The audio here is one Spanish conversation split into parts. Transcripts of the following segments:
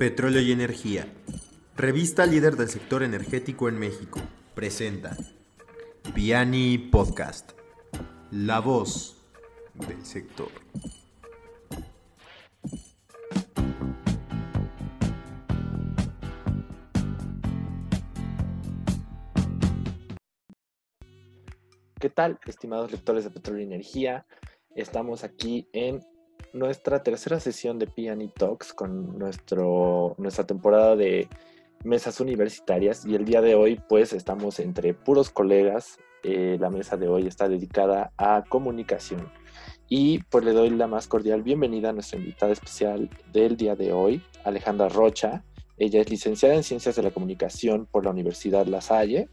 Petróleo y Energía. Revista líder del sector energético en México. Presenta Piani Podcast. La voz del sector. ¿Qué tal, estimados lectores de Petróleo y Energía? Estamos aquí en nuestra tercera sesión de Piani Talks con nuestro, nuestra temporada de mesas universitarias y el día de hoy pues estamos entre puros colegas. Eh, la mesa de hoy está dedicada a comunicación y pues le doy la más cordial bienvenida a nuestra invitada especial del día de hoy, Alejandra Rocha. Ella es licenciada en Ciencias de la Comunicación por la Universidad La Salle.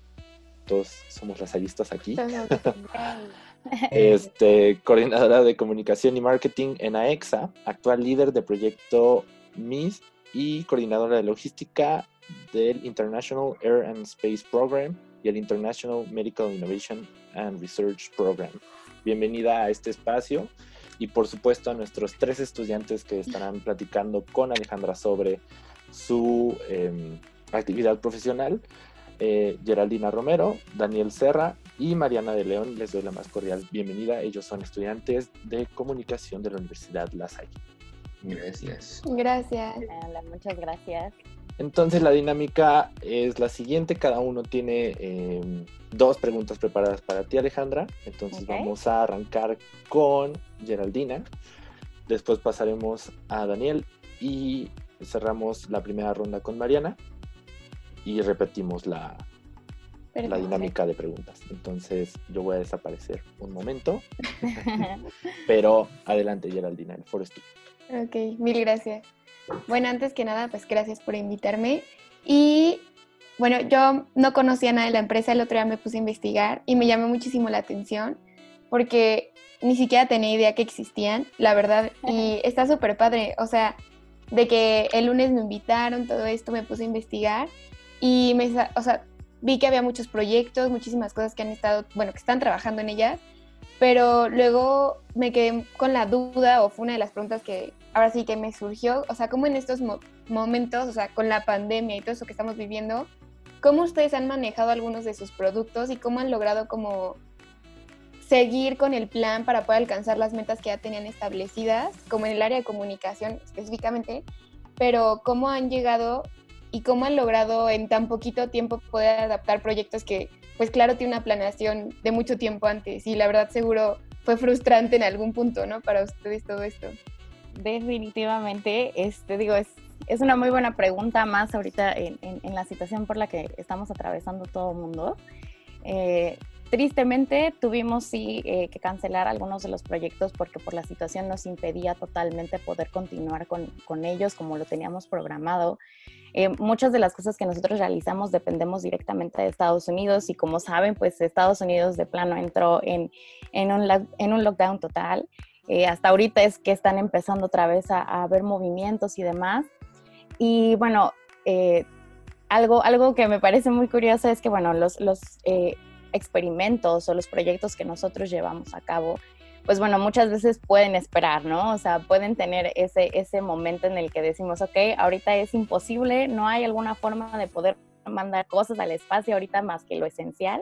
Todos somos lasallistas aquí. este, coordinadora de comunicación y marketing en AEXA, actual líder de proyecto MIS y coordinadora de logística del International Air and Space Program y el International Medical Innovation and Research Program. Bienvenida a este espacio y por supuesto a nuestros tres estudiantes que estarán platicando con Alejandra sobre su em, actividad profesional. Eh, Geraldina Romero, Daniel Serra y Mariana de León. Les doy la más cordial bienvenida. Ellos son estudiantes de comunicación de la Universidad La Salle. Gracias. Gracias. Hola, muchas gracias. Entonces la dinámica es la siguiente. Cada uno tiene em, dos preguntas preparadas para ti, Alejandra. Entonces vamos a arrancar con Geraldina. Después pasaremos a Daniel y cerramos la primera ronda con Mariana y repetimos la, la dinámica de preguntas. Entonces yo voy a desaparecer un momento, pero adelante Geraldina, el foro Ok, mil gracias. Bueno, antes que nada, pues gracias por invitarme. Y bueno, yo no conocía nada de la empresa, el otro día me puse a investigar y me llamó muchísimo la atención porque ni siquiera tenía idea que existían, la verdad, y está súper padre, o sea, de que el lunes me invitaron, todo esto, me puse a investigar y me, o sea, vi que había muchos proyectos, muchísimas cosas que han estado, bueno, que están trabajando en ellas, pero luego me quedé con la duda o fue una de las preguntas que ahora sí que me surgió, o sea, cómo en estos momentos, o sea, con la pandemia y todo eso que estamos viviendo, cómo ustedes han manejado algunos de sus productos y cómo han logrado como seguir con el plan para poder alcanzar las metas que ya tenían establecidas, como en el área de comunicación específicamente, pero cómo han llegado y cómo han logrado en tan poquito tiempo poder adaptar proyectos que, pues claro, tiene una planeación de mucho tiempo antes y la verdad seguro fue frustrante en algún punto, ¿no? Para ustedes todo esto. Definitivamente, este, digo, es, es una muy buena pregunta más ahorita en, en, la situación por la que estamos atravesando todo el mundo. Eh, tristemente tuvimos eh, que cancelar algunos de los proyectos porque por la situación nos impedía totalmente poder continuar con, ellos como lo teníamos programado. Eh, muchas de las cosas que nosotros realizamos dependemos directamente de Estados Unidos y como saben, pues Estados Unidos de plano entró en, un, lockdown total. Eh, hasta ahorita es que están empezando otra vez a, a ver movimientos y demás. Y bueno, eh, algo, algo que me parece muy curioso es que, bueno, los experimentos o los proyectos que nosotros llevamos a cabo pues bueno, muchas veces pueden esperar, ¿no? O sea, pueden tener ese, ese momento en el que decimos, ok, ahorita es imposible, no hay alguna forma de poder mandar cosas al espacio ahorita más que lo esencial.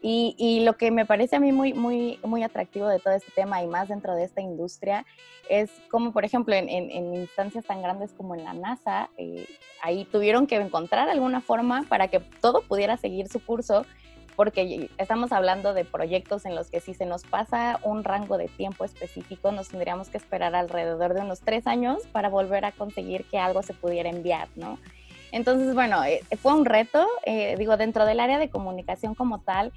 Y, y, lo que me parece a mí muy, muy, muy atractivo de todo este tema y más dentro de esta industria es como, por ejemplo, en, instancias tan grandes como en la NASA, eh, ahí tuvieron que encontrar alguna forma para que todo pudiera seguir su curso porque estamos hablando de proyectos en los que si se nos pasa un rango de tiempo específico, nos tendríamos que esperar alrededor de unos tres años para volver a conseguir que algo se pudiera enviar, ¿no? Entonces, bueno, eh, fue un reto, eh, digo, dentro del área de comunicación como tal,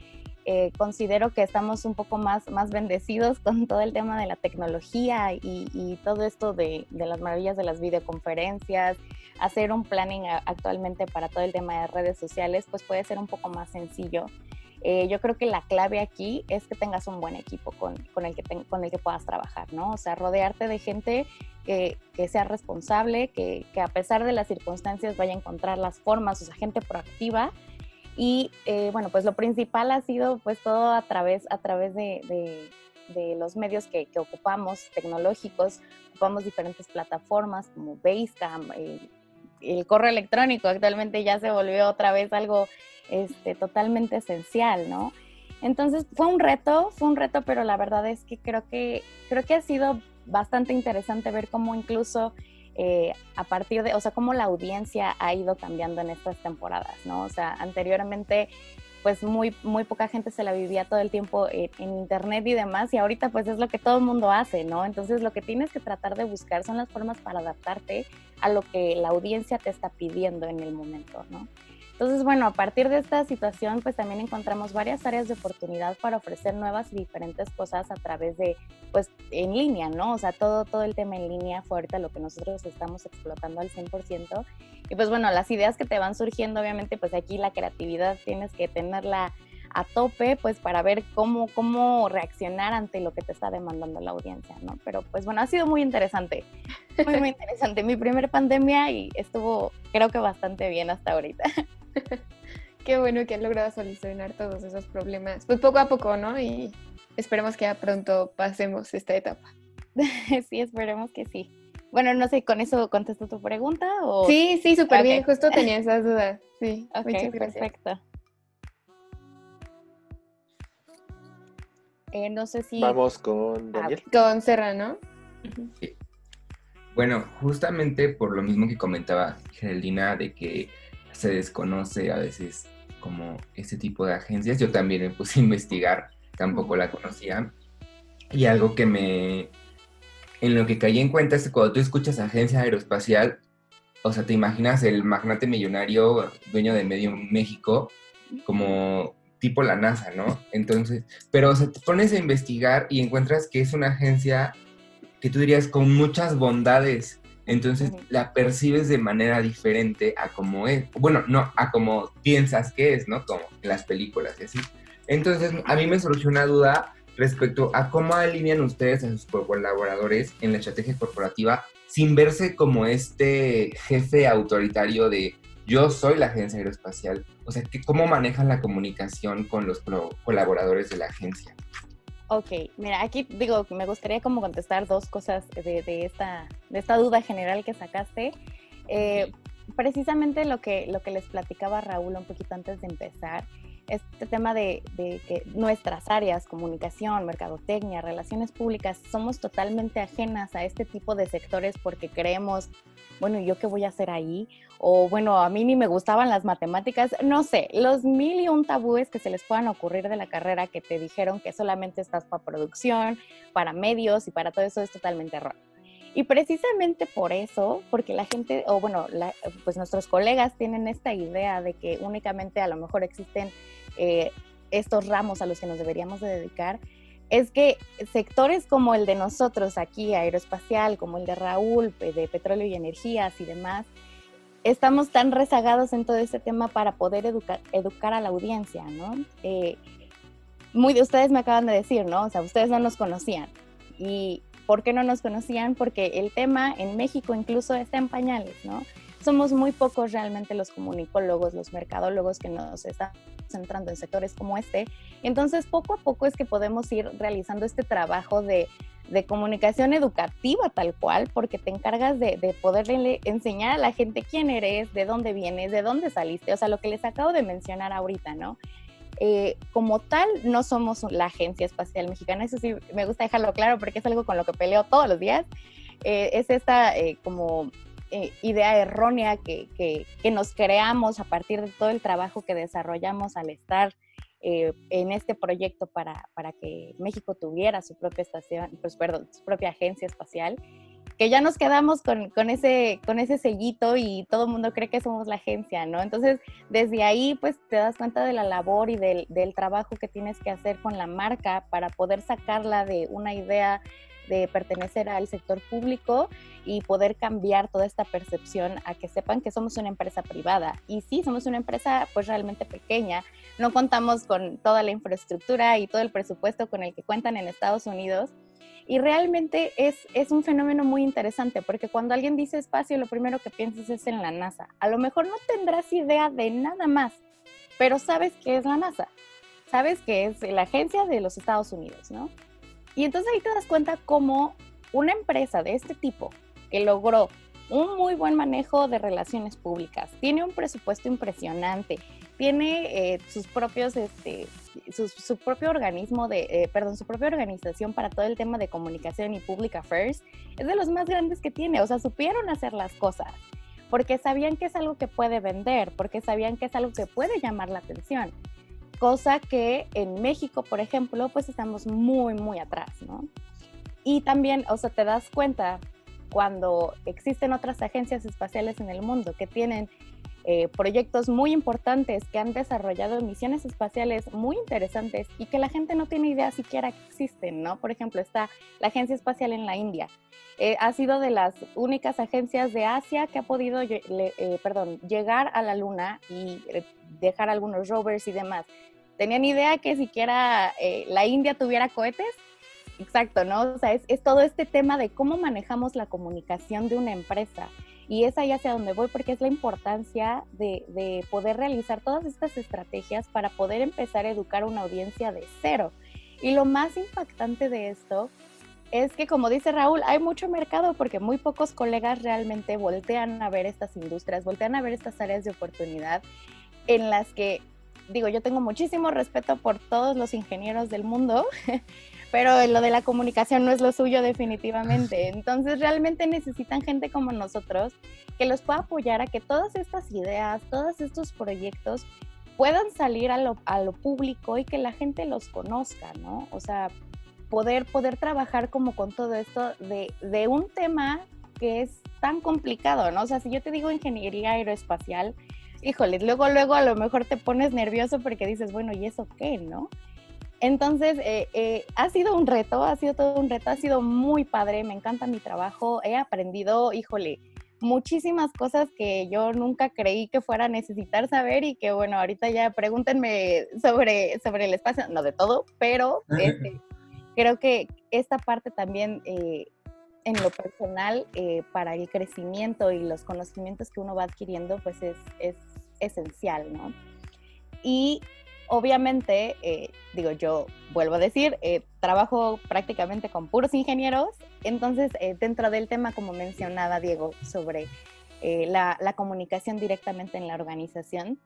eh, considero que estamos un poco más, más bendecidos con todo el tema de la tecnología y, y todo esto de, de, las maravillas de las videoconferencias, hacer un planning actualmente para todo el tema de redes sociales, pues puede ser un poco más sencillo. Eh, yo creo que la clave aquí es que tengas un buen equipo con, con el, que con el que puedas trabajar, ¿no? O sea, rodearte de gente que, que sea responsable, que, que, a pesar de las circunstancias vaya a encontrar las formas, o sea, gente proactiva. Y eh, bueno, pues lo principal ha sido pues todo a través, a través de, de, los medios que, ocupamos, tecnológicos, ocupamos diferentes plataformas como Basecamp, eh, el correo electrónico actualmente ya se volvió otra vez algo este, totalmente esencial, ¿no? Entonces fue un reto, fue un reto, pero la verdad es que creo que, creo que ha sido bastante interesante ver cómo incluso eh, a partir de, o sea, cómo la audiencia ha ido cambiando en estas temporadas, ¿no? O sea, anteriormente pues muy, muy poca gente se la vivía todo el tiempo en, en, internet y demás, y ahorita pues es lo que todo el mundo hace, ¿no? Entonces lo que tienes que tratar de buscar son las formas para adaptarte a lo que la audiencia te está pidiendo en el momento, ¿no? Entonces, bueno, a partir de esta situación, pues también encontramos varias áreas de oportunidad para ofrecer nuevas y diferentes cosas a través de, pues, en línea, ¿no? O sea, todo, todo el tema en línea fue ahorita lo que nosotros estamos explotando al 100%. Y pues bueno, las ideas que te van surgiendo, obviamente, pues aquí la creatividad tienes que tenerla a tope, pues para ver cómo, cómo reaccionar ante lo que te está demandando la audiencia, ¿no? Pero pues bueno, ha sido muy interesante, muy, muy interesante. Mi primer pandemia y estuvo, creo que bastante bien hasta ahorita. Qué bueno que han logrado solucionar todos esos problemas. Pues poco a poco, ¿no? Y esperemos que ya pronto pasemos esta etapa. sí, esperemos que sí. Bueno, no sé, ¿con eso contesto tu pregunta? O... Sí, sí, súper okay. bien. Justo tenía esas dudas. Sí, okay, muchas gracias. Perfecto. Eh, no sé si... Vamos con Daniel. Ah, con Serra, ¿no? Sí. Bueno, justamente por lo mismo que comentaba Geraldina, de que se desconoce a veces como este tipo de agencias. Yo también me puse a investigar, tampoco la conocía. Y algo que me... En lo que caí en cuenta es que cuando tú escuchas agencia aeroespacial, o sea, te imaginas el magnate millonario, dueño de medio México, como tipo la NASA, ¿no? Entonces, pero o sea, te pones a investigar y encuentras que es una agencia que tú dirías con muchas bondades entonces la percibes de manera diferente a como es, bueno, no, a como piensas que es, ¿no? Como en las películas y así. Entonces a mí me surgió una duda respecto a cómo alinean ustedes a sus colaboradores en la estrategia corporativa sin verse como este jefe autoritario de yo soy la agencia aeroespacial. O sea, ¿cómo manejan la comunicación con los colaboradores de la agencia? Ok, mira, aquí digo, me gustaría como contestar dos cosas de, de esta, de esta duda general que sacaste. Eh, precisamente lo que, lo que les platicaba Raúl un poquito antes de empezar, este tema de, que nuestras áreas, comunicación, mercadotecnia, relaciones públicas, somos totalmente ajenas a este tipo de sectores porque creemos, bueno, ¿yo qué voy a hacer ahí? O bueno, a mí ni me gustaban las matemáticas, no sé, los mil y un tabúes que se les puedan ocurrir de la carrera que te dijeron que solamente estás para producción, para medios y para todo eso es totalmente erróneo. Y precisamente por eso, porque la gente, o bueno, la, pues nuestros colegas tienen esta idea de que únicamente a lo mejor existen eh, estos ramos a los que nos deberíamos de dedicar, es que sectores como el de nosotros aquí, aeroespacial, como el de Raúl, de petróleo y energías y demás, estamos tan rezagados en todo este tema para poder educar a la audiencia, ¿no? Eh, muy de ustedes me acaban de decir, ¿no? O sea, ustedes no nos conocían. Y ¿Por qué no nos conocían? Porque el tema en México incluso está en pañales, ¿no? Somos muy pocos realmente los comunicólogos, los mercadólogos que nos están centrando en sectores como este. Entonces, poco a poco es que podemos ir realizando este trabajo de, comunicación educativa tal cual, porque te encargas de, de poderle enseñar a la gente quién eres, de dónde vienes, de dónde saliste, o sea, lo que les acabo de mencionar ahorita, ¿no? Eh, como tal, no somos la Agencia Espacial Mexicana, eso sí me gusta dejarlo claro porque es algo con lo que peleo todos los días. Eh, es esta eh, como idea errónea que, que, nos creamos a partir de todo el trabajo que desarrollamos al estar en este proyecto para, para, que México tuviera su propia estación, pues perdón, su propia agencia espacial que ya nos quedamos con, con, ese, con ese sellito y todo el mundo cree que somos la agencia, ¿no? Entonces, desde ahí, pues te das cuenta de la labor y del, del trabajo que tienes que hacer con la marca para poder sacarla de una idea de pertenecer al sector público y poder cambiar toda esta percepción a que sepan que somos una empresa privada. Y sí, somos una empresa pues realmente pequeña, no contamos con toda la infraestructura y todo el presupuesto con el que cuentan en Estados Unidos, y realmente es, es un fenómeno muy interesante porque cuando alguien dice espacio, lo primero que piensas es en la NASA. A lo mejor no tendrás idea de nada más, pero sabes que es la NASA. Sabes que es la agencia de los Estados Unidos, ¿no? Y entonces ahí te das cuenta cómo una empresa de este tipo que logró un muy buen manejo de relaciones públicas, tiene un presupuesto impresionante, tiene eh, sus propios, este, su, propio organismo de, eh, perdón, su propia organización para todo el tema de comunicación y public affairs, es de los más grandes que tiene, o sea, supieron hacer las cosas, porque sabían que es algo que puede vender, porque sabían que es algo que puede llamar la atención, cosa que en México, por ejemplo, pues estamos muy, muy atrás, ¿no? Y también, o sea, te das cuenta cuando existen otras agencias espaciales en el mundo que tienen eh, proyectos muy importantes, que han desarrollado misiones espaciales muy interesantes y que la gente no tiene idea siquiera que existen, ¿no? Por ejemplo, está la Agencia Espacial en la India. Eh, ha sido de las únicas agencias de Asia que ha podido eh, perdón, llegar a la Luna y dejar algunos rovers y demás. ¿Tenían idea que siquiera la India tuviera cohetes? Exacto, ¿no? O sea, es, todo este tema de cómo manejamos la comunicación de una empresa. Y es ahí hacia donde voy porque es la importancia de, de, poder realizar todas estas estrategias para poder empezar a educar a una audiencia de cero. Y lo más impactante de esto es que, como dice Raúl, hay mucho mercado porque muy pocos colegas realmente voltean a ver estas industrias, voltean a ver estas áreas de oportunidad en las que, digo, yo tengo muchísimo respeto por todos los ingenieros del mundo, pero lo de la comunicación no es lo suyo definitivamente. Entonces realmente necesitan gente como nosotros que los pueda apoyar a que todas estas ideas, todos estos proyectos puedan salir a lo, a lo público y que la gente los conozca, ¿no? O sea, poder, poder trabajar como con todo esto de, de un tema que es tan complicado, ¿no? O sea, si yo te digo ingeniería aeroespacial, híjole, luego, luego a lo mejor te pones nervioso porque dices, bueno, ¿y eso qué, no? Entonces, eh, eh, ha sido un reto, ha sido todo un reto, ha sido muy padre, me encanta mi trabajo, he aprendido, híjole, muchísimas cosas que yo nunca creí que fuera a necesitar saber y que bueno, ahorita ya pregúntenme sobre, sobre el espacio, no de todo, pero este, creo que esta parte también eh, en lo personal para el crecimiento y los conocimientos que uno va adquiriendo pues es, es esencial, ¿no? Y obviamente, eh, digo, yo vuelvo a decir, eh, trabajo prácticamente con puros ingenieros, entonces eh, dentro del tema, como mencionaba Diego, sobre la, comunicación directamente en la organización,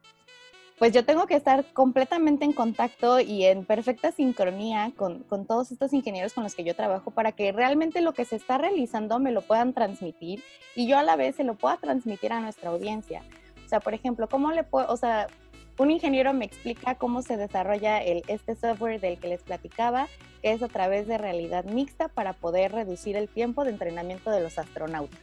pues yo tengo que estar completamente en contacto y en perfecta sincronía con, con, todos estos ingenieros con los que yo trabajo para que realmente lo que se está realizando me lo puedan transmitir y yo a la vez se lo pueda transmitir a nuestra audiencia. Sea, por ejemplo, ¿cómo le puedo, o sea, un ingeniero me explica cómo se desarrolla el, este software del que les platicaba, que es a través de realidad mixta para poder reducir el tiempo de entrenamiento de los astronautas.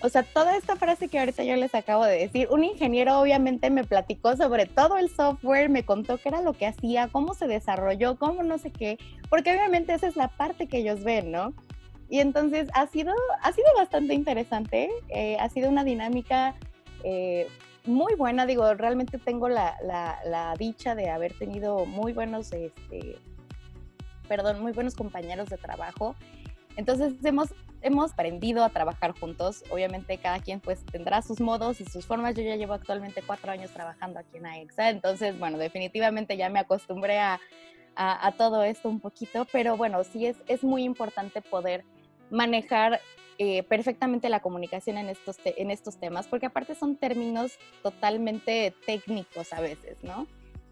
O sea, toda esta frase que ahorita yo les acabo de decir, un ingeniero obviamente me platicó sobre todo el software, me contó qué era lo que hacía, cómo se desarrolló, cómo no sé qué, porque obviamente esa es la parte que ellos ven, ¿no? Y entonces ha sido, ha sido bastante interesante, eh, ha sido una dinámica eh, muy buena, digo, realmente tengo la, la, dicha de haber tenido muy buenos, este, perdón, muy buenos compañeros de trabajo. Entonces hemos, hemos aprendido a trabajar juntos. Obviamente cada quien pues tendrá sus modos y sus formas. Yo ya llevo actualmente cuatro años trabajando aquí en AEXA. Entonces, bueno, definitivamente ya me acostumbré a, a, a todo esto un poquito. Pero bueno, sí es, es muy importante poder manejar eh, perfectamente la comunicación en estos, en estos temas, porque aparte son términos totalmente técnicos a veces, ¿no?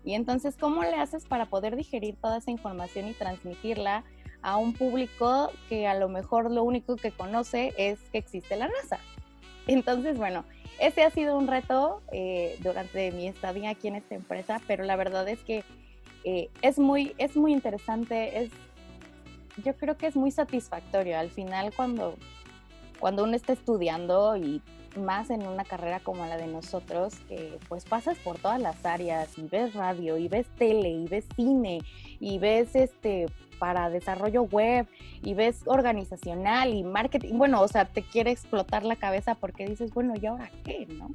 Y entonces, ¿cómo le haces para poder digerir toda esa información y transmitirla a un público que a lo mejor lo único que conoce es que existe la NASA? Entonces, bueno, ese ha sido un reto eh, durante mi estadía aquí en esta empresa, pero la verdad es que eh, es, muy, es muy interesante, es, yo creo que es muy satisfactorio. Al final, cuando cuando uno está estudiando y más en una carrera como la de nosotros, que pues pasas por todas las áreas y ves radio y ves tele y ves cine y ves este para desarrollo web y ves organizacional y marketing, bueno, o sea, te quiere explotar la cabeza porque dices, bueno, ¿y ahora qué? ¿no?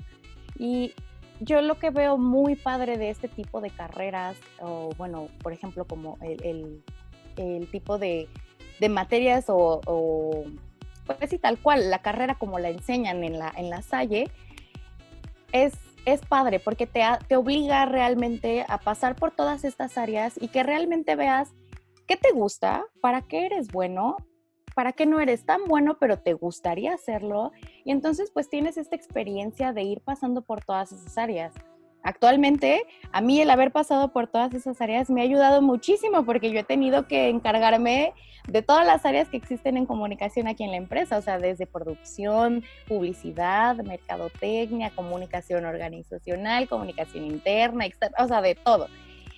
Y yo lo que veo muy padre de este tipo de carreras, o bueno, por ejemplo, como el, el, tipo de, de materias o pues sí, tal cual, la carrera como la enseñan en la, en la Salle, es, es padre porque te, te obliga realmente a pasar por todas estas áreas y que realmente veas qué te gusta, para qué eres bueno para qué no eres tan bueno, pero te gustaría hacerlo. Y entonces pues tienes esta experiencia de ir pasando por todas esas áreas. Actualmente, a mí el haber pasado por todas esas áreas me ha ayudado muchísimo porque yo he tenido que encargarme de todas las áreas que existen en comunicación aquí en la empresa, o sea, desde producción, publicidad, mercadotecnia, comunicación organizacional, comunicación interna, o sea, de todo.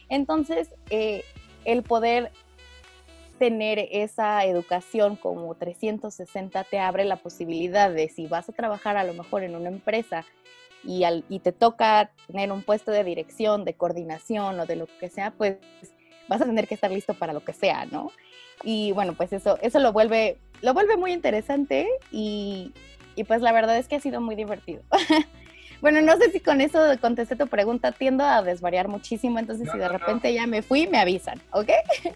Entonces, eh, el poder tener esa educación como 360 te abre la posibilidad de si vas a trabajar a lo mejor en una empresa y, al, y te toca tener un puesto de dirección, de coordinación o de lo que sea, pues vas a tener que estar listo para lo que sea, ¿no? Y bueno, pues eso, eso lo vuelve, lo vuelve muy interesante y, y pues la verdad es que ha sido muy divertido. bueno, no sé si con eso contesté tu pregunta, tiendo a desvariar muchísimo, entonces si de repente ya me fui, me avisan, ¿ok?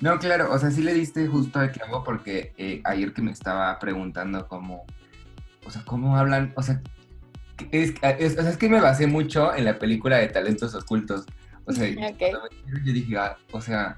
No, claro, o sea, sí le diste justo al clavo porque eh, ayer que me estaba preguntando cómo, o sea, cómo hablan, o sea, es, es, que me basé mucho en la película de Talentos Ocultos. O sea, yo dije, ah, o sea,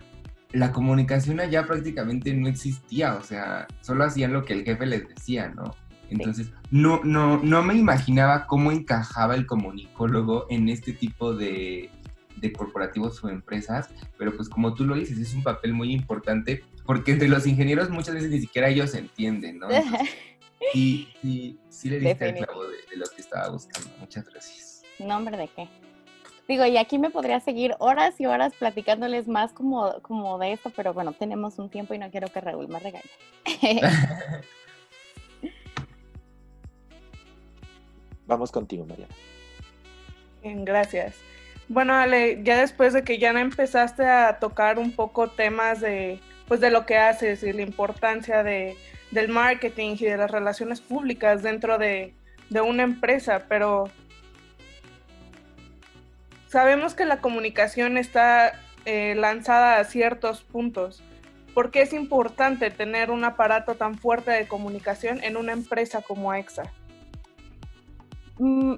la comunicación allá prácticamente no existía, o sea, solo hacían lo que el jefe les decía, ¿no? Entonces, no, no, no me imaginaba cómo encajaba el comunicólogo en este tipo de, de corporativos o empresas, pero pues como tú lo dices, es un papel muy importante porque entre los ingenieros muchas veces ni siquiera ellos entienden, ¿no? Y sí, sí, le diste el clavo de, lo que estaba buscando. Muchas gracias. Nombre de qué? Digo, y aquí me podría seguir horas y horas platicándoles más como, como de esto, pero bueno, tenemos un tiempo y no quiero que Raúl me regañe. Vamos contigo, María. Bien, gracias. Bueno, Ale, ya después de que ya empezaste a tocar un poco temas de, pues, de lo que haces y la importancia de, del marketing y de las relaciones públicas dentro de, una empresa, pero sabemos que la comunicación está eh, lanzada a ciertos puntos. ¿Por qué es importante tener un aparato tan fuerte de comunicación en una empresa como AXA? Mm,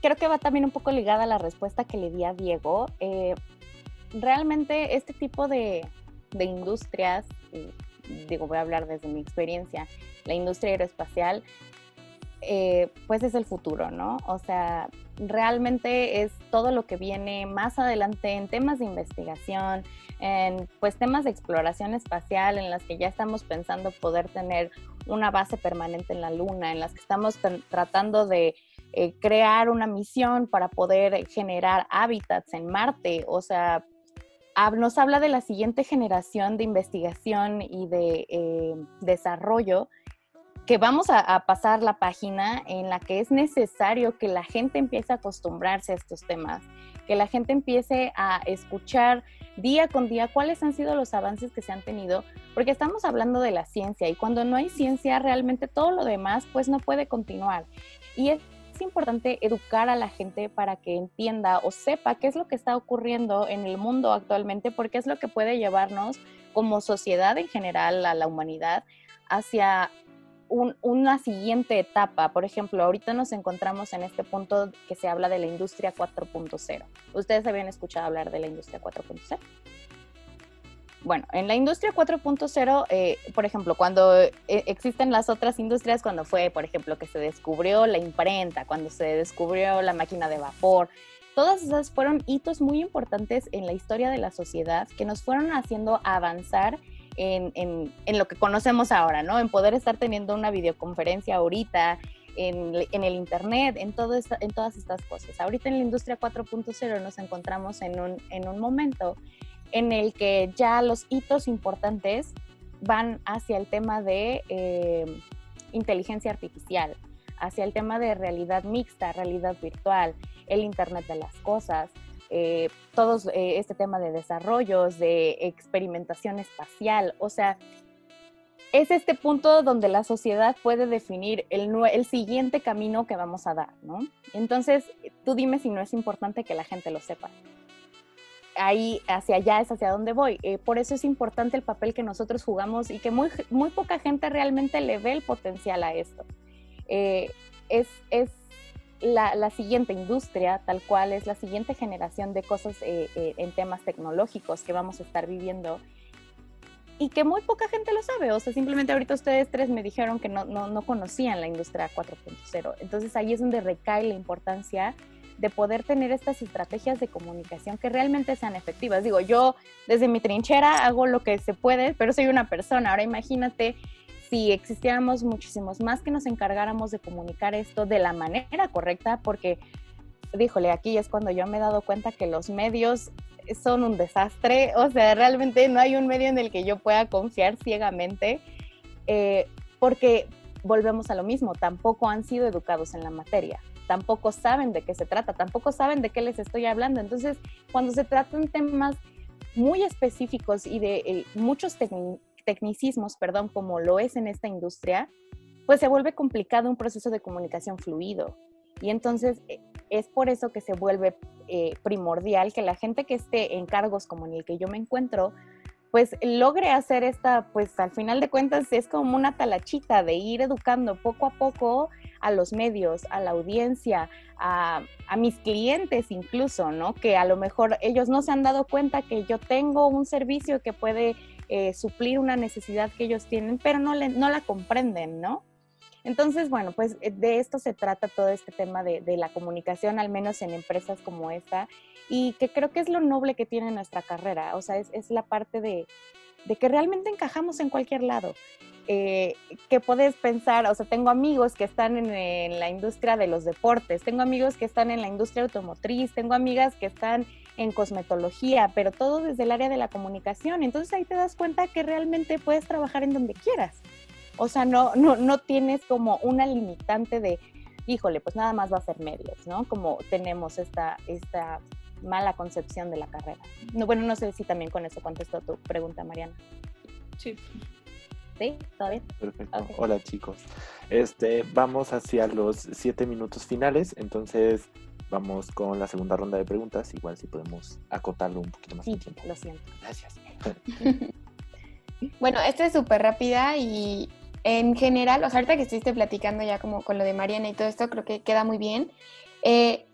creo que va también un poco ligada a la respuesta que le di a Diego. Eh, realmente este tipo de, de industrias, digo, voy a hablar desde mi experiencia, la industria aeroespacial, eh, pues es el futuro, ¿no? O sea, realmente es todo lo que viene más adelante en temas de investigación, en pues temas de exploración espacial, en las que ya estamos pensando poder tener una base permanente en la Luna, en las que estamos tratando de eh, crear una misión para poder generar hábitats en Marte, o sea, nos habla de la siguiente generación de investigación y de eh, desarrollo que vamos a, pasar la página en la que es necesario que la gente empiece a acostumbrarse a estos temas, que la gente empiece a escuchar día con día cuáles han sido los avances que se han tenido, porque estamos hablando de la ciencia y cuando no hay ciencia realmente todo lo demás pues no puede continuar. Y es importante educar a la gente para que entienda o sepa qué es lo que está ocurriendo en el mundo actualmente, porque es lo que puede llevarnos como sociedad en general, a la humanidad, hacia una siguiente etapa. Por ejemplo, ahorita nos encontramos en este punto que se habla de la industria 4.0. ¿Ustedes habían escuchado hablar de la industria 4.0? Bueno, en la industria 4.0, eh, por ejemplo, cuando eh, existen las otras industrias, cuando fue, por ejemplo, que se descubrió la imprenta, cuando se descubrió la máquina de vapor, todas esas fueron hitos muy importantes en la historia de la sociedad que nos fueron haciendo avanzar en, en, lo que conocemos ahora, ¿no? En poder estar teniendo una videoconferencia ahorita, en, en, el Internet, en, todo en todas estas cosas. Ahorita en la industria 4.0 nos encontramos en un, en un momento en el que ya los hitos importantes van hacia el tema de eh, inteligencia artificial, hacia el tema de realidad mixta, realidad virtual, el Internet de las Cosas, eh, todo eh, este tema de desarrollos, de experimentación espacial, o sea, es este punto donde la sociedad puede definir el, el, siguiente camino que vamos a dar, ¿no? Entonces, tú dime si no es importante que la gente lo sepa ahí hacia allá es hacia donde voy. Eh, por eso es importante el papel que nosotros jugamos y que muy, muy poca gente realmente le ve el potencial a esto. Eh, es, es la, la, siguiente industria, tal cual es la siguiente generación de cosas eh, en temas tecnológicos que vamos a estar viviendo. y que muy poca gente lo sabe. O sea, simplemente ahorita ustedes tres me dijeron que no, no, no conocían la industria 4.0. Entonces ahí es donde recae la importancia de poder tener estas estrategias de comunicación que realmente sean efectivas. Digo, yo desde mi trinchera hago lo que se puede, pero soy una persona. Ahora imagínate si existiéramos muchísimos más que nos encargáramos de comunicar esto de la manera correcta, porque, díjole, aquí es cuando yo me he dado cuenta que los medios son un desastre, o sea, realmente no hay un medio en el que yo pueda confiar ciegamente, eh, porque volvemos a lo mismo, tampoco han sido educados en la materia, tampoco saben de qué se trata, tampoco saben de qué les estoy hablando. Entonces, cuando se tratan temas muy específicos y de eh, muchos tecnicismos, perdón, como lo es en esta industria, pues se vuelve complicado un proceso de comunicación fluido. Y entonces eh, es por eso que se vuelve eh, primordial que la gente que esté en cargos como en el que yo me encuentro, pues logre hacer esta, pues al final de cuentas es como una talachita de ir educando poco a poco a los medios, a la audiencia, a, mis clientes incluso, ¿no? Que a lo mejor ellos no se han dado cuenta que yo tengo un servicio que puede eh, suplir una necesidad que ellos tienen, pero no, le, no la comprenden, ¿no? Entonces, bueno, pues eh, de esto se trata todo este tema de, la comunicación, al menos en empresas como esta, y que creo que es lo noble que tiene nuestra carrera, o sea, es, la parte de, que realmente encajamos en cualquier lado. Eh, que puedes pensar, o sea, tengo amigos que están en, en, la industria de los deportes, tengo amigos que están en la industria automotriz, tengo amigas que están en cosmetología, pero todo desde el área de la comunicación. Entonces ahí te das cuenta que realmente puedes trabajar en donde quieras. O sea, no, no, no tienes como una limitante de, híjole, pues nada más va a ser medios, ¿no? Como tenemos esta, esta mala concepción de la carrera. No, bueno, no sé si también con eso contesto tu pregunta, Mariana. Sí. ¿Sí? ¿Todo bien? Perfecto. Hola chicos. Este, vamos hacia los siete minutos finales, entonces vamos con la segunda ronda de preguntas. Igual si podemos acotarlo un poquito más. Sí, lo siento. Gracias. bueno, esta es súper rápida y en general, o sea, ahorita que estuviste platicando ya como con lo de Mariana y todo esto, creo que queda muy bien. Eh,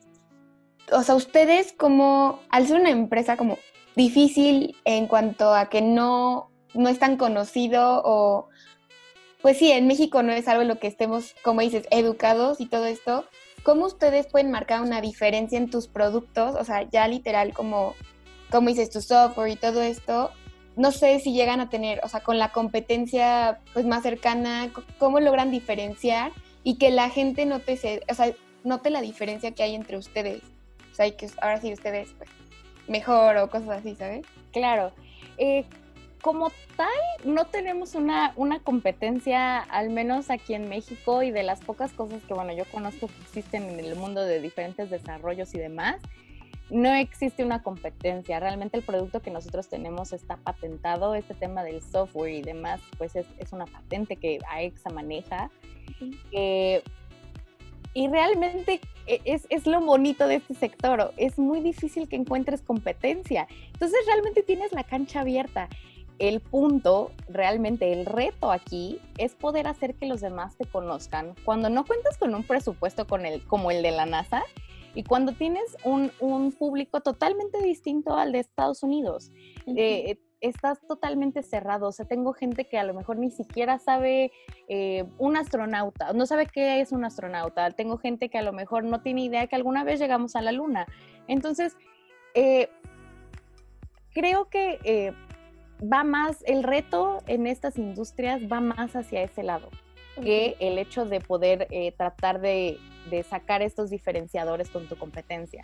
o sea, ustedes como, al ser una empresa como difícil en cuanto a que no, no es tan conocido o, pues sí, en México no es algo en lo que estemos, como dices, educados y todo esto, ¿cómo ustedes pueden marcar una diferencia en tus productos? O sea, ya literal como, como dices, tu software y todo esto, no sé si llegan a tener, o sea, con la competencia pues más cercana, cómo logran diferenciar y que la gente note, o sea, note la diferencia que hay entre ustedes. O sea, y que ahora sí ustedes pues, mejor o cosas así, ¿sabes? Claro. Eh, como tal, no tenemos una, una competencia, al menos aquí en México, y de las pocas cosas que, bueno, yo conozco que existen en el mundo de diferentes desarrollos y demás, no existe una competencia. Realmente el producto que nosotros tenemos está patentado. Este tema del software y demás, pues es, una patente que AEXA maneja. Eh, y realmente e, es, es, lo bonito de este sector. Es muy difícil que encuentres competencia. Entonces realmente tienes la cancha abierta. El punto, realmente el reto aquí es poder hacer que los demás te conozcan. Cuando no cuentas con un presupuesto con el, como el de la NASA, y cuando tienes un, un público totalmente distinto al de Estados Unidos, eh, estás totalmente cerrado. O sea, tengo gente que a lo mejor ni siquiera sabe eh, un astronauta, no sabe qué es un astronauta. Tengo gente que a lo mejor no tiene idea que alguna vez llegamos a la luna. Entonces, eh, creo que va más, el reto en estas industrias va más hacia ese lado que el hecho de poder tratar de de sacar estos diferenciadores con tu competencia.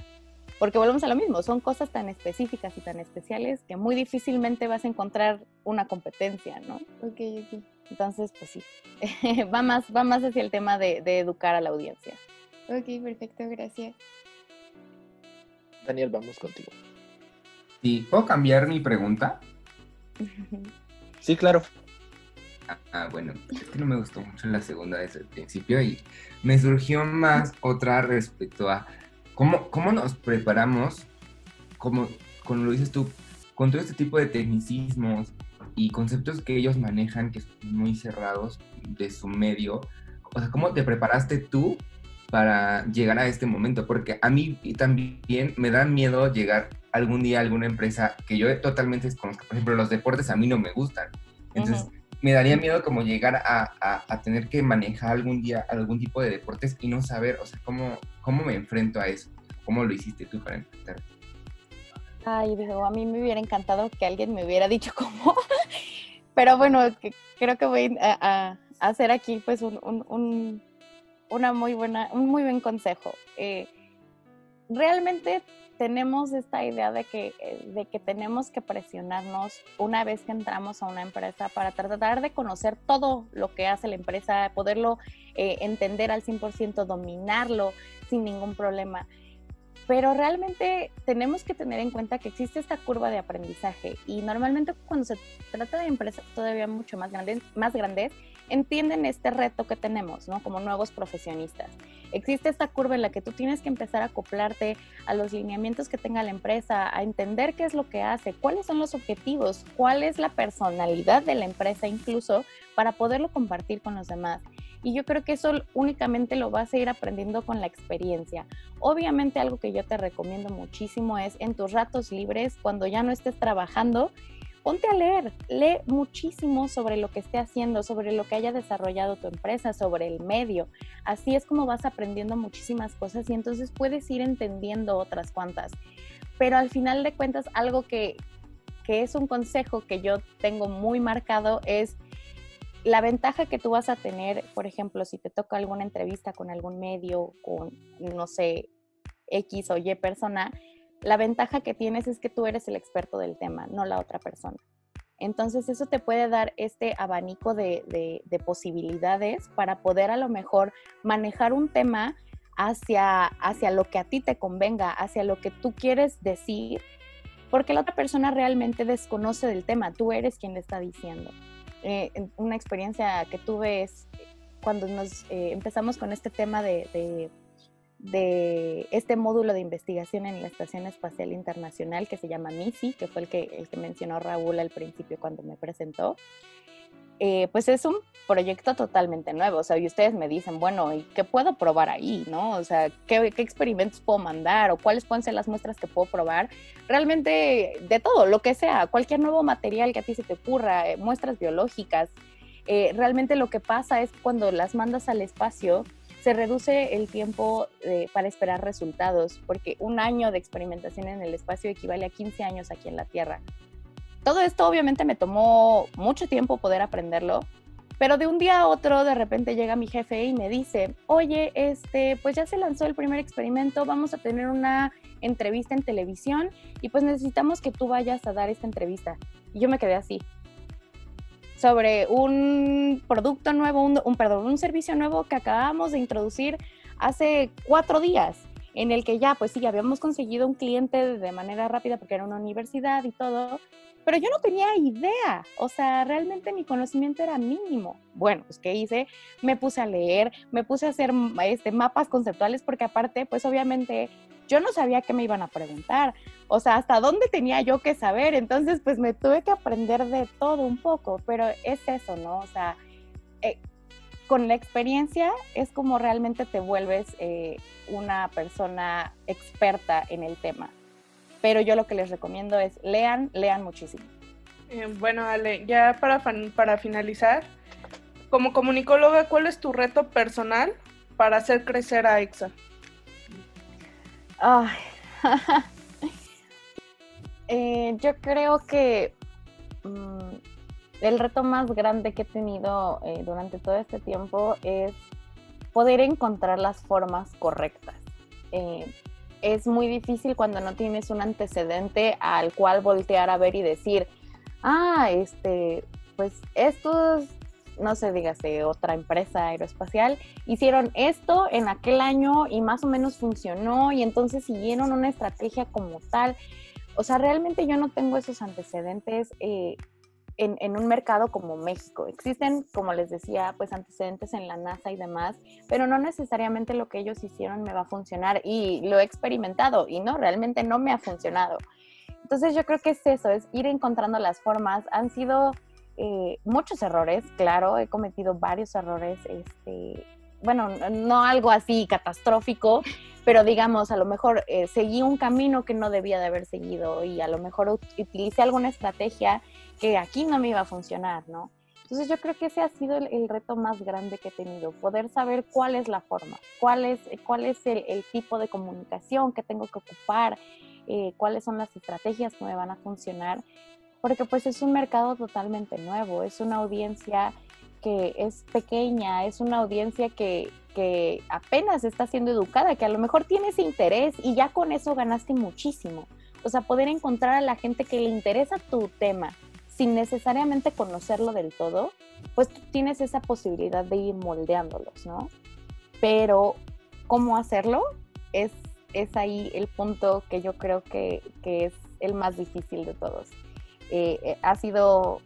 Porque volvemos a lo mismo, son cosas tan específicas y tan especiales que muy difícilmente vas a encontrar una competencia, ¿no? Ok, ok. Entonces, pues sí, va, más, va más hacia el tema de, educar a la audiencia. Ok, perfecto, gracias. Daniel, vamos contigo. Sí, ¿puedo cambiar mi pregunta? Sí, claro. Ah, bueno, es que no me gustó mucho la segunda desde el principio y me surgió más otra respecto a cómo, cómo nos preparamos, como, como lo dices tú, con todo este tipo de tecnicismos y conceptos que ellos manejan que son muy cerrados de su medio. O sea, ¿cómo te preparaste tú para llegar a este momento? Porque a mí también me da miedo llegar algún día a alguna empresa que yo totalmente desconozco. Por ejemplo, los deportes a mí no me gustan Entonces, me daría miedo como llegar a, tener que manejar algún día algún tipo de deportes y no saber, o sea, cómo, cómo me enfrento a eso. ¿Cómo lo hiciste tú para enfrentarte? Ay, digo, a mí me hubiera encantado que alguien me hubiera dicho cómo, pero bueno, creo que voy a, hacer aquí pues un, una muy buena, un muy buen consejo. Eh, realmente tenemos esta idea de que, eh, de que tenemos que presionarnos una vez que entramos a una empresa para tratar de conocer todo lo que hace la empresa, poderlo eh, entender al 100%, dominarlo sin ningún problema. Pero realmente tenemos que tener en cuenta que existe esta curva de aprendizaje y normalmente cuando se trata de empresas todavía mucho más grandes, más grandes entienden este reto que tenemos, ¿no? Como nuevos profesionistas. Existe esta curva en la que tú tienes que empezar a acoplarte a los lineamientos que tenga la empresa, a entender qué es lo que hace, cuáles son los objetivos, cuál es la personalidad de la empresa incluso para poderlo compartir con los demás. Y yo creo que eso únicamente lo vas a ir aprendiendo con la experiencia. Obviamente algo que yo te recomiendo muchísimo es en tus ratos libres, cuando ya no estés trabajando, ponte a leer, lee muchísimo sobre lo que esté haciendo, sobre lo que haya desarrollado tu empresa, sobre el medio. Así es como vas aprendiendo muchísimas cosas y entonces puedes ir entendiendo otras cuantas. Pero al final de cuentas, algo que, que es un consejo que yo tengo muy marcado es la ventaja que tú vas a tener, por ejemplo, si te toca alguna entrevista con algún medio, con, no sé, X o Y persona, la ventaja que tienes es que tú eres el experto del tema, no la otra persona. Entonces eso te puede dar este abanico de, posibilidades para poder a lo mejor manejar un tema hacia, hacia lo que a ti te convenga, hacia lo que tú quieres decir, porque la otra persona realmente desconoce del tema, tú eres quien le está diciendo. Eh, una experiencia que tuve es cuando nos eh, empezamos con este tema de de este módulo de investigación en la Estación Espacial Internacional que se llama MISI, que fue el que, el que mencionó Raúl al principio cuando me presentó, eh, pues es un proyecto totalmente nuevo. O sea, y ustedes me dicen, bueno, ¿y qué puedo probar ahí? ¿No? O sea, ¿qué, ¿qué, experimentos puedo mandar? ¿O cuáles pueden ser las muestras que puedo probar? Realmente de todo, lo que sea, cualquier nuevo material que a ti se te ocurra, eh, muestras biológicas. Eh, realmente lo que pasa es cuando las mandas al espacio, se reduce el tiempo eh, para esperar resultados, porque un año de experimentación en el espacio equivale a 15 años aquí en la Tierra. Todo esto obviamente me tomó mucho tiempo poder aprenderlo, pero de un día a otro de repente llega mi jefe y me dice, oye, este, pues ya se lanzó el primer experimento, vamos a tener una entrevista en televisión y pues necesitamos que tú vayas a dar esta entrevista. Y yo me quedé así, sobre un producto nuevo, un, perdón, un servicio nuevo que acabamos de introducir hace cuatro días, en el que ya, pues sí, habíamos conseguido un cliente de manera rápida porque era una universidad y todo, pero yo no tenía idea, o sea, realmente mi conocimiento era mínimo. Bueno, pues ¿qué hice? Me puse a leer, me puse a hacer este, mapas conceptuales porque aparte, pues obviamente yo no sabía qué me iban a preguntar, o sea, hasta dónde tenía yo que saber, entonces pues me tuve que aprender de todo un poco, pero es eso, ¿no? O sea, eh, con la experiencia es como realmente te vuelves eh, una persona experta en el tema. Pero yo lo que les recomiendo es lean, lean muchísimo. Eh, bueno, Ale, ya para, para finalizar, como comunicóloga, ¿cuál es tu reto personal para hacer crecer a EXA? Eh, yo creo que mm, el reto más grande que he tenido eh, durante todo este tiempo es poder encontrar las formas correctas. Eh, es muy difícil cuando no tienes un antecedente al cual voltear a ver y decir, ah, este, pues estos no sé, dígase, otra empresa aeroespacial, hicieron esto en aquel año y más o menos funcionó y entonces siguieron una estrategia como tal. O sea, realmente yo no tengo esos antecedentes eh, en, en, un mercado como México. Existen, como les decía, pues antecedentes en la NASA y demás, pero no necesariamente lo que ellos hicieron me va a funcionar y lo he experimentado y no, realmente no me ha funcionado. Entonces yo creo que es eso, es ir encontrando las formas. Han sido eh, muchos errores, claro, he cometido varios errores, este, bueno, no algo así catastrófico, pero digamos, a lo mejor eh, seguí un camino que no debía de haber seguido y a lo mejor utilicé alguna estrategia que aquí no me iba a funcionar, ¿no? Entonces yo creo que ese ha sido el, reto más grande que he tenido, poder saber cuál es la forma, cuál es, cuál es el, tipo de comunicación que tengo que ocupar, eh, cuáles son las estrategias que me van a funcionar, porque pues es un mercado totalmente nuevo, es una audiencia que es pequeña, es una audiencia que, que apenas está siendo educada, que a lo mejor tiene ese interés y ya con eso ganaste muchísimo. O sea, poder encontrar a la gente que le interesa tu tema, sin necesariamente conocerlo del todo, pues tienes esa posibilidad de ir moldeándolos, ¿no? Pero cómo hacerlo es, es ahí el punto que yo creo que, es el más difícil de todos. Eh, eh, ha sido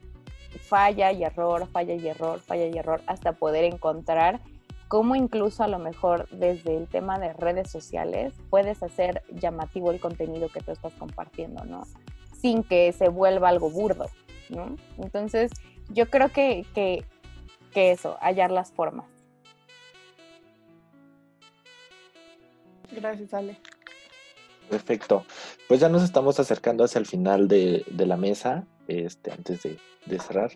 falla y error, falla y error, falla y error, hasta poder encontrar cómo incluso a lo mejor desde el tema de redes sociales puedes hacer llamativo el contenido que tú estás compartiendo, ¿no? Sin que se vuelva algo burdo. Entonces, yo creo que, que, eso, hallar las formas. Gracias, Ale. Perfecto. Pues ya nos estamos acercando hacia el final de, la mesa, este, antes de, cerrar.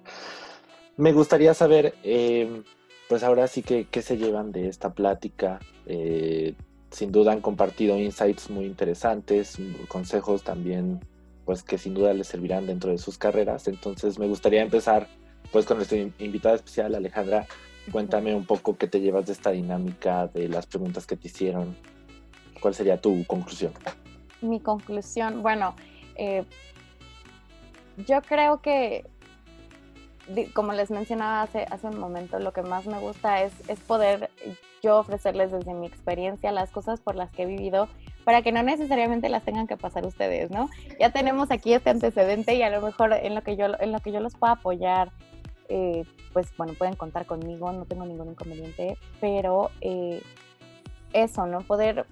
Me gustaría saber, eh, pues ahora sí que qué se llevan de esta plática. Eh, sin duda han compartido insights muy interesantes, consejos también pues que sin duda les servirán dentro de sus carreras. Entonces me gustaría empezar pues con nuestra invitada especial, Alejandra. Cuéntame un poco qué te llevas de esta dinámica, de las preguntas que te hicieron. ¿Cuál sería tu conclusión? Mi conclusión, bueno, eh, yo creo que, como les mencionaba hace, hace un momento, lo que más me gusta es, es poder yo ofrecerles desde mi experiencia las cosas por las que he vivido para que no necesariamente las tengan que pasar ustedes, ¿no? Ya tenemos aquí este antecedente y a lo mejor en lo que yo, en lo que yo los pueda apoyar, eh, pues bueno, pueden contar conmigo, no tengo ningún inconveniente, pero eh, eso, ¿no? Poder,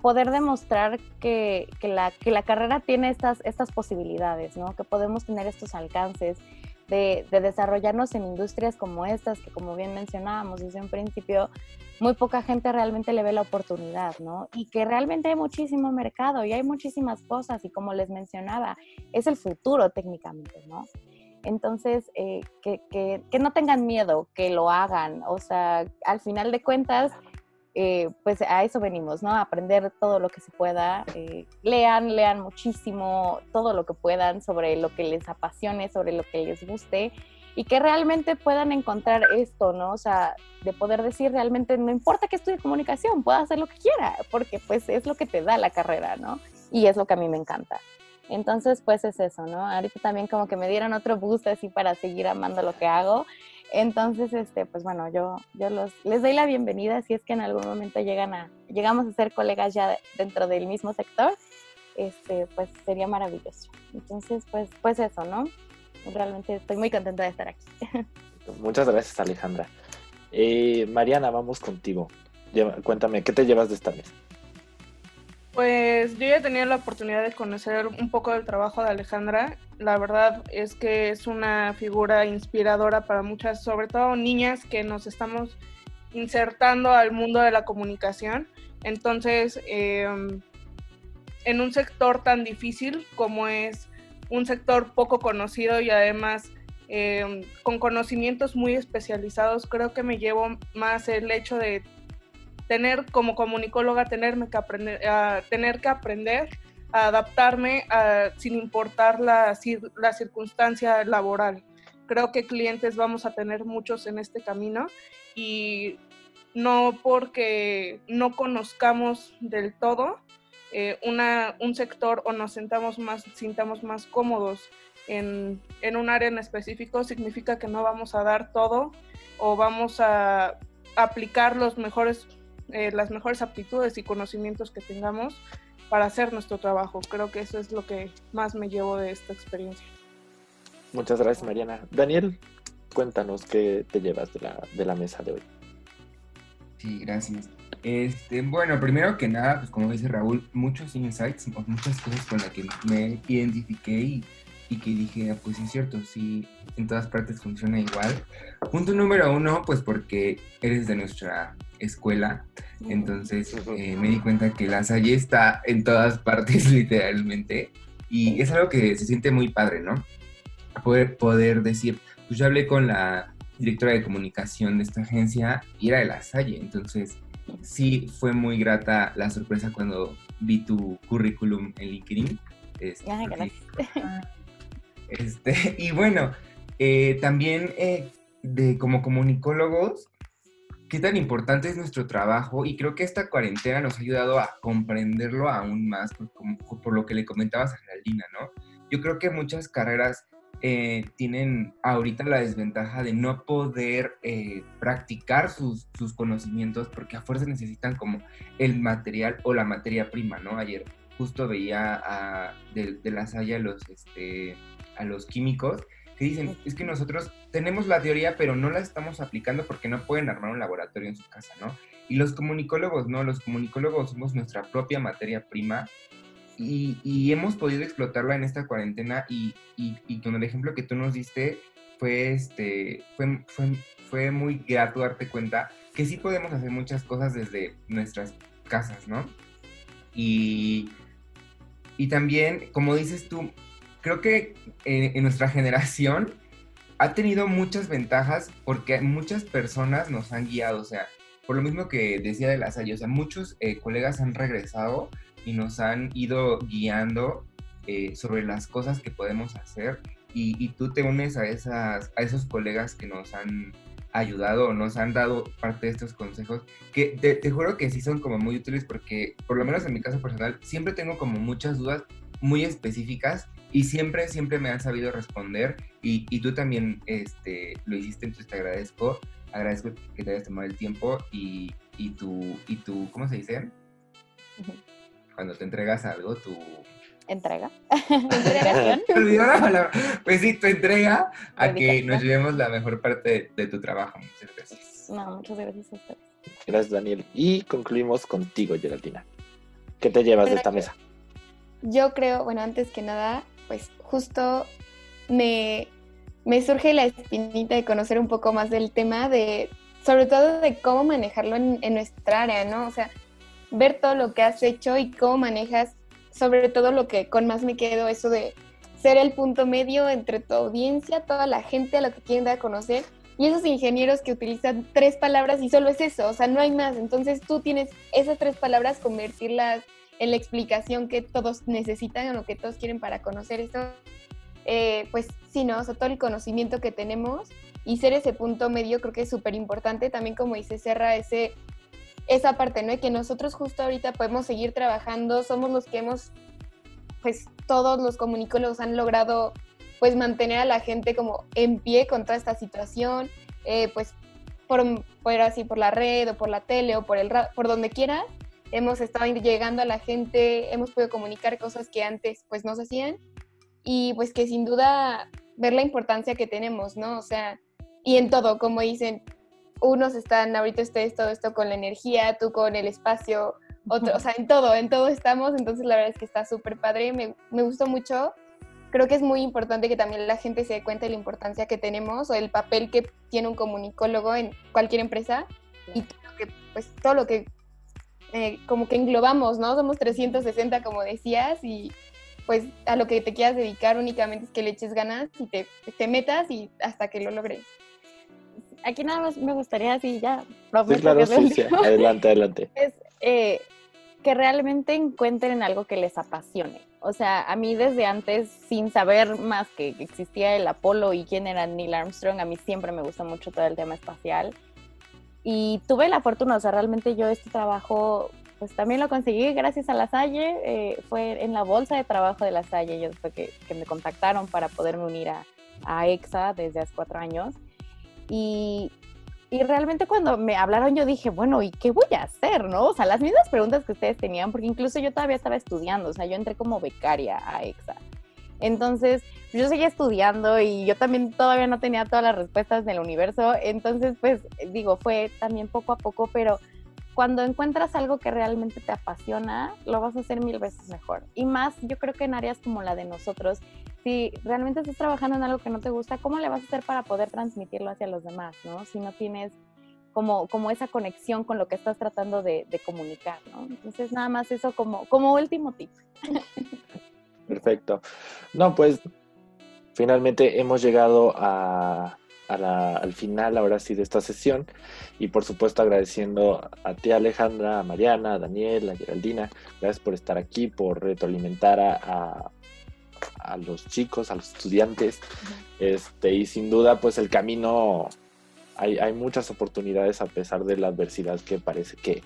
poder demostrar que, que, la, que la carrera tiene estas, estas posibilidades, ¿no? Que podemos tener estos alcances, de, desarrollarnos en industrias como estas, que como bien mencionábamos desde un principio, muy poca gente realmente le ve la oportunidad, ¿no? Y que realmente hay muchísimo mercado y hay muchísimas cosas y como les mencionaba, es el futuro técnicamente, ¿no? Entonces, eh, que, que, no tengan miedo, que lo hagan. O sea, al final de cuentas, eh, pues a eso venimos, ¿no? A aprender todo lo que se pueda. Eh, lean, lean muchísimo, todo lo que puedan sobre lo que les apasione, sobre lo que les guste y que realmente puedan encontrar esto, ¿no? O sea, de poder decir realmente, no importa que estudie comunicación, puedo hacer lo que quiera, porque pues es lo que te da la carrera, ¿no? Y es lo que a mí me encanta. Entonces, pues es eso, ¿no? Ahorita también como que me dieron otro boost así para seguir amando lo que hago entonces, este, pues bueno, yo, yo los, les doy la bienvenida si es que en algún momento llegan a, llegamos a ser colegas ya dentro del mismo sector, este, pues sería maravilloso. Entonces, pues, pues eso, ¿no? Realmente estoy muy contenta de estar aquí. Muchas gracias, Alejandra. Eh, Mariana, vamos contigo. cuéntame, ¿qué te llevas de esta mesa? Pues yo ya he tenido la oportunidad de conocer un poco del trabajo de Alejandra. La verdad es que es una figura inspiradora para muchas, sobre todo niñas que nos estamos insertando al mundo de la comunicación. Entonces, em, en un sector tan difícil como es un sector poco conocido y además em, con conocimientos muy especializados, creo que me llevo más el hecho de tener como comunicóloga, tenerme que aprender, a tener que aprender a adaptarme sin importar la, la circunstancia laboral. Creo que clientes vamos a tener muchos en este camino y no porque no conozcamos del todo eh, una, un sector o nos sentamos más, sintamos más cómodos en, en, un área en específico, significa que no vamos a dar todo o vamos a aplicar los mejores eh, las mejores aptitudes y conocimientos que tengamos para hacer nuestro trabajo. Creo que eso es lo que más me llevo de esta experiencia. Muchas gracias, Mariana. Daniel, cuéntanos qué te llevas de la, de la mesa de hoy. Sí, gracias. Este, bueno, primero que nada, pues como dice Raúl, muchos insights, muchas cosas con las que me identifiqué y, y que dije, ah, pues sí es cierto, sí, en todas partes funciona igual. Punto número uno, pues porque eres de nuestra escuela, entonces eh, me di cuenta que la Salle está en todas partes literalmente y es algo que se siente muy padre, ¿no? poder, poder decir, pues yo hablé con la directora de comunicación de esta agencia y era de la Salle, entonces sí fue muy grata la sorpresa cuando vi tu currículum en LinkedIn. Este, este y bueno, eh, también eh, de como comunicólogos, qué tan importante es nuestro trabajo y creo que esta cuarentena nos ha ayudado a comprenderlo aún más por, por lo que le comentabas a Geraldina, ¿no? Yo creo que muchas carreras eh, tienen ahorita la desventaja de no poder eh, practicar sus, sus, conocimientos porque a fuerza necesitan como el material o la materia prima, ¿no? Ayer justo veía a, de, de la Salle a los, este, a los químicos que dicen, es que nosotros tenemos la teoría, pero no la estamos aplicando porque no pueden armar un laboratorio en su casa, ¿no? Y los comunicólogos, no, los comunicólogos somos nuestra propia materia prima y, hemos podido explotarla en esta cuarentena y, y, con el ejemplo que tú nos diste fue, este, fue, fue, fue muy grato darte cuenta que sí podemos hacer muchas cosas desde nuestras casas, ¿no? Y, y también, como dices tú, creo que en, nuestra generación ha tenido muchas ventajas porque muchas personas nos han guiado, o sea, por lo mismo que decía de las o sea, muchos eh, colegas han regresado y nos han ido guiando eh, sobre las cosas que podemos hacer y, tú te unes a, esas, a esos colegas que nos han ayudado o nos han dado parte de estos consejos que te, juro que sí son como muy útiles porque por lo menos en mi caso personal siempre tengo como muchas dudas muy específicas y siempre, siempre me han sabido responder y, y, tú también este, lo hiciste, entonces te agradezco, agradezco que te hayas tomado el tiempo y, y, tu, y tu, ¿cómo se dice? Cuando te entregas algo, tu... ¿Entrega? ¿Entregación? olvidó la palabra. Pues sí, tu entrega a que nos llevemos la mejor parte de, tu trabajo. Muchas gracias. No, muchas gracias a ustedes. Gracias, Daniel. Y concluimos contigo, Geraldina. ¿Qué te llevas de esta mesa? Yo creo, bueno, antes que nada, pues justo me, me surge la espinita de conocer un poco más del tema de, sobre todo de cómo manejarlo en, en nuestra área, ¿no? O sea, ver todo lo que has hecho y cómo manejas, sobre todo lo que con más me quedo, eso de ser el punto medio entre tu audiencia, toda la gente a lo que quieren dar a conocer, y esos ingenieros que utilizan tres palabras y solo es eso, o sea, no hay más. Entonces tú tienes esas tres palabras, convertirlas en la explicación que todos necesitan o que todos quieren para conocer esto. Eh, pues sí, ¿no? O sea, todo el conocimiento que tenemos y ser ese punto medio creo que es súper importante. También como dice Serra, ese esa parte, ¿no? Y que nosotros justo ahorita podemos seguir trabajando, somos los que hemos, pues todos los comunicólogos han logrado pues mantener a la gente como en pie con toda esta situación, eh, pues por, por, así por la red o por la tele o por el por donde quiera, hemos estado llegando a la gente, hemos podido comunicar cosas que antes pues no se hacían y pues que sin duda ver la importancia que tenemos, ¿no? O sea, y en todo, como dicen, unos están, ahorita ustedes todo esto con la energía, tú con el espacio, otro, o sea, en todo, en todo estamos, entonces la verdad es que está súper padre, me, me, gustó mucho. Creo que es muy importante que también la gente se dé cuenta de la importancia que tenemos o el papel que tiene un comunicólogo en cualquier empresa y todo lo que, pues, todo lo que eh, como que englobamos, ¿no? Somos 360, como decías, y pues a lo que te quieras dedicar únicamente es que le eches ganas y te, te metas y hasta que lo logres aquí nada más me gustaría así ya. Sí, claro, sí, sí. Adelante, adelante. Es eh, que realmente encuentren algo que les apasione. O sea, a mí desde antes, sin saber más que existía el Apolo y quién era Neil Armstrong, a mí siempre me gustó mucho todo el tema espacial. Y tuve la fortuna, o sea, realmente yo este trabajo, pues también lo conseguí gracias a La Salle. Eh, fue en la bolsa de trabajo de La Salle, yo fue que, que me contactaron para poderme unir a, a EXA desde hace cuatro años. Y, y realmente cuando me hablaron yo dije, bueno, ¿y qué voy a hacer? ¿No? O sea, las mismas preguntas que ustedes tenían, porque incluso yo todavía estaba estudiando, o sea, yo entré como becaria a EXA. Entonces, yo seguía estudiando y yo también todavía no tenía todas las respuestas del universo. Entonces, pues digo, fue también poco a poco, pero cuando encuentras algo que realmente te apasiona, lo vas a hacer mil veces mejor. Y más, yo creo que en áreas como la de nosotros, si realmente estás trabajando en algo que no te gusta, ¿cómo le vas a hacer para poder transmitirlo hacia los demás, ¿no? Si no tienes como, como esa conexión con lo que estás tratando de, comunicar, ¿no? Entonces, nada más eso como, como último tip. Perfecto. No, pues finalmente hemos llegado a, al final, ahora sí, de esta sesión. Y por supuesto agradeciendo a ti Alejandra, a Mariana, a Daniel, a Geraldina. Gracias por estar aquí, por retroalimentar a, a, los chicos, a los estudiantes. este, y sin duda, pues el camino, hay, hay muchas oportunidades a pesar de la adversidad que parece que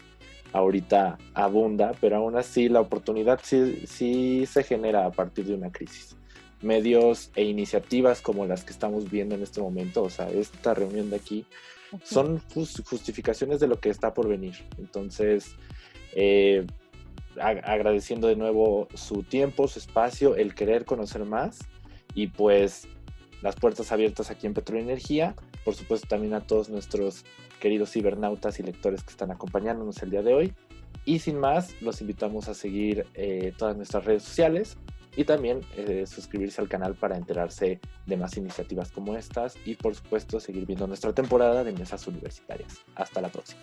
ahorita abunda, pero aún así la oportunidad sí, sí se genera a partir de una crisis medios e iniciativas como las que estamos viendo en este momento, o sea, esta reunión de aquí, son justificaciones de lo que está por venir. Entonces, eh, agradeciendo de nuevo su tiempo, su espacio, el querer conocer más y pues las puertas abiertas aquí en Petroenergía, por supuesto también a todos nuestros queridos cibernautas y lectores que están acompañándonos el día de hoy. Y sin más, los invitamos a seguir eh, todas nuestras redes sociales, y también eh, suscribirse al canal para enterarse de más iniciativas como estas y por supuesto seguir viendo nuestra temporada de mesas universitarias. Hasta la próxima.